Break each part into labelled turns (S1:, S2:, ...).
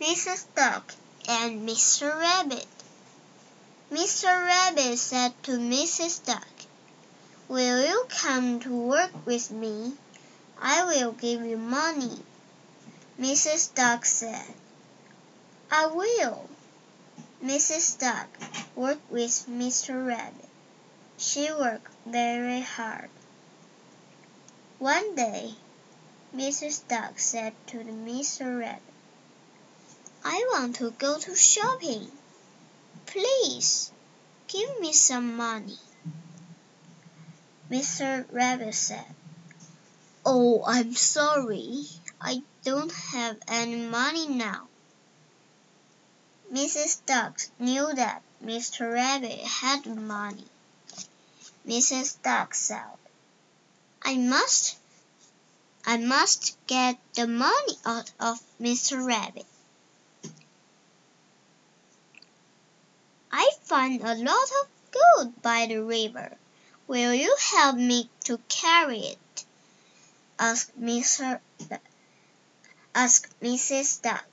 S1: Mrs. Duck and Mr. Rabbit. Mr. Rabbit said to Mrs. Duck, Will you come to work with me? I will give you money. Mrs. Duck said, I will. Mrs. Duck worked with Mr. Rabbit. She worked very hard. One day, Mrs. Duck said to Mr. Rabbit, I want to go to shopping. Please give me some money. Mr. Rabbit said, Oh, I'm sorry. I don't have any money now. Mrs. Duck knew that Mr. Rabbit had money. Mrs. Duck said, I must I must get the money out of Mr. Rabbit. I find a lot of gold by the river. Will you help me to carry it? asked Mr. asked Mrs. Duck.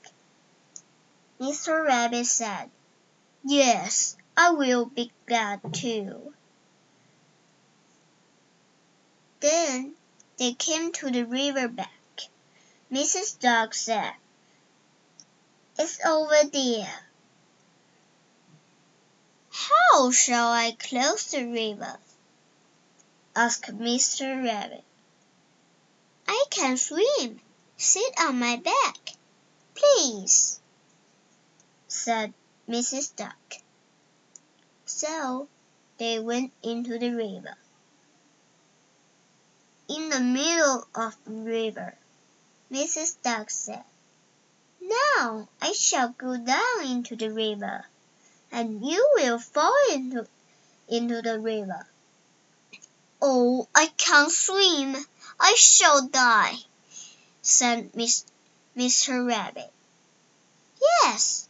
S1: Mr. Rabbit said, Yes, I will be glad to. Then they came to the river bank. Mrs. Duck said, It's over there. How shall I cross the river? asked Mr. Rabbit. I can swim. Sit on my back, please, said Mrs. Duck. So they went into the river. In the middle of the river, Mrs. Duck said, Now I shall go down into the river and you will fall into, into the river. Oh, I can't swim. I shall die, said Miss, Mr. Rabbit. Yes,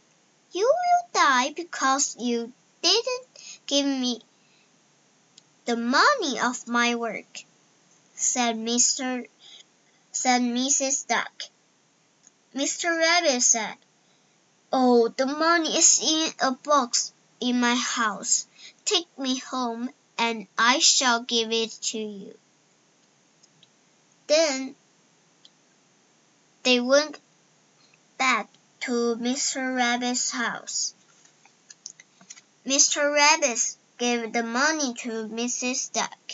S1: you will die because you didn't give me the money of my work, said Mr. said Mrs. Duck. Mr. Rabbit said, Oh, the money is in a box in my house. Take me home and I shall give it to you. Then they went back to Mr. Rabbit's house. Mr. Rabbit gave the money to Mrs. Duck.